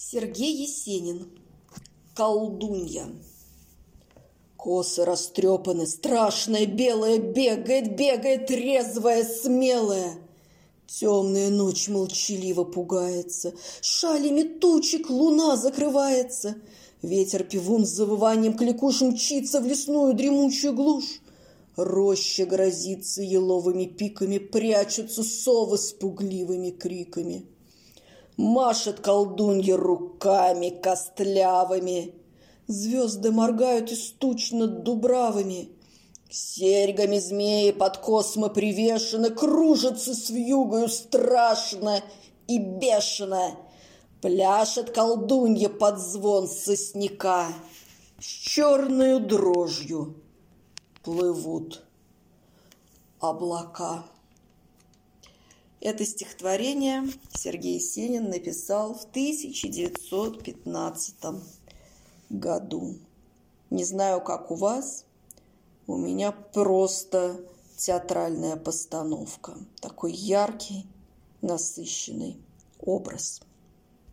Сергей Есенин. Колдунья. Косы растрепаны, страшная белая бегает, бегает резвая, смелая. Темная ночь молчаливо пугается, шалями тучек луна закрывается. Ветер пивун с завыванием кликуш мчится в лесную дремучую глушь. Роща грозится еловыми пиками, прячутся совы с пугливыми криками. Машет колдунья руками костлявыми. Звезды моргают истучно дубравами. Серьгами змеи под космо привешены, Кружатся с вьюгою страшно и бешено. Пляшет колдунья под звон сосняка. С черную дрожью плывут облака. Это стихотворение Сергей Есенин написал в 1915 году. Не знаю, как у вас, у меня просто театральная постановка. Такой яркий, насыщенный образ.